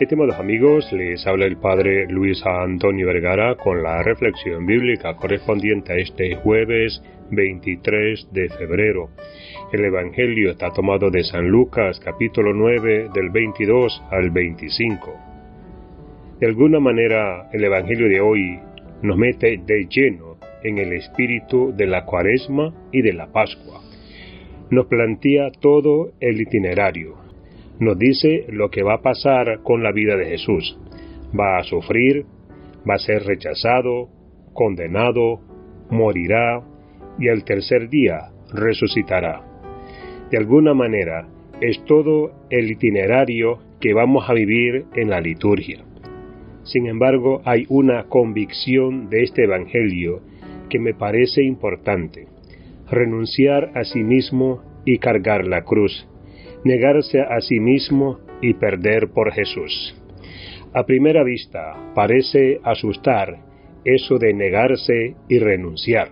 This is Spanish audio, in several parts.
Estimados amigos, les habla el Padre Luis Antonio Vergara con la reflexión bíblica correspondiente a este jueves 23 de febrero. El Evangelio está tomado de San Lucas capítulo 9 del 22 al 25. De alguna manera el Evangelio de hoy nos mete de lleno en el espíritu de la cuaresma y de la Pascua. Nos plantea todo el itinerario. Nos dice lo que va a pasar con la vida de Jesús. Va a sufrir, va a ser rechazado, condenado, morirá y al tercer día resucitará. De alguna manera, es todo el itinerario que vamos a vivir en la liturgia. Sin embargo, hay una convicción de este Evangelio que me parece importante. Renunciar a sí mismo y cargar la cruz. Negarse a sí mismo y perder por Jesús. A primera vista parece asustar eso de negarse y renunciar.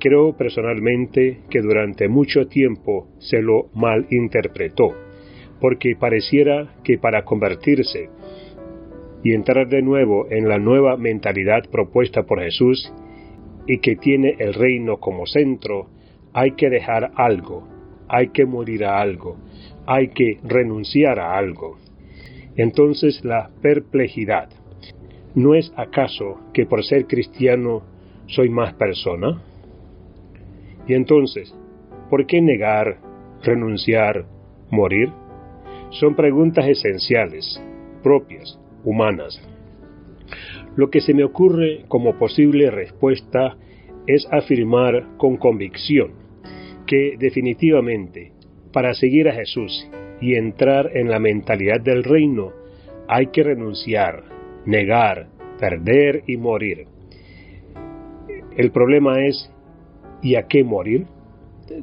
Creo personalmente que durante mucho tiempo se lo malinterpretó, porque pareciera que para convertirse y entrar de nuevo en la nueva mentalidad propuesta por Jesús y que tiene el reino como centro, hay que dejar algo, hay que morir a algo, hay que renunciar a algo. Entonces la perplejidad, ¿no es acaso que por ser cristiano soy más persona? Y entonces, ¿por qué negar, renunciar, morir? Son preguntas esenciales, propias, humanas. Lo que se me ocurre como posible respuesta es afirmar con convicción que definitivamente para seguir a Jesús y entrar en la mentalidad del reino hay que renunciar, negar, perder y morir. El problema es, ¿y a qué morir?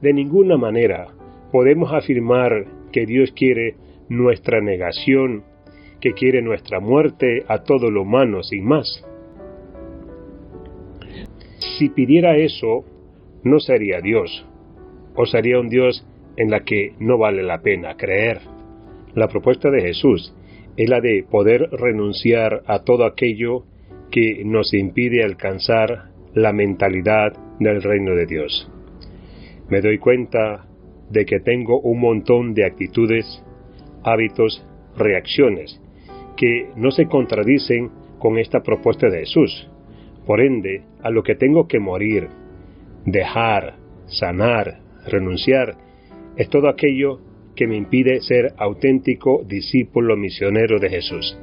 De ninguna manera podemos afirmar que Dios quiere nuestra negación que quiere nuestra muerte a todo lo humano sin más. Si pidiera eso, no sería Dios, o sería un Dios en la que no vale la pena creer. La propuesta de Jesús es la de poder renunciar a todo aquello que nos impide alcanzar la mentalidad del reino de Dios. Me doy cuenta de que tengo un montón de actitudes, hábitos, reacciones que no se contradicen con esta propuesta de Jesús. Por ende, a lo que tengo que morir, dejar, sanar, renunciar, es todo aquello que me impide ser auténtico discípulo misionero de Jesús.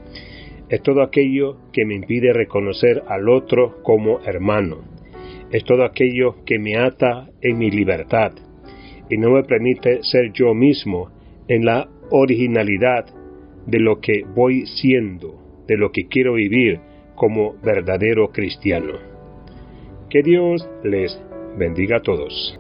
Es todo aquello que me impide reconocer al otro como hermano. Es todo aquello que me ata en mi libertad y no me permite ser yo mismo en la originalidad de lo que voy siendo, de lo que quiero vivir como verdadero cristiano. Que Dios les bendiga a todos.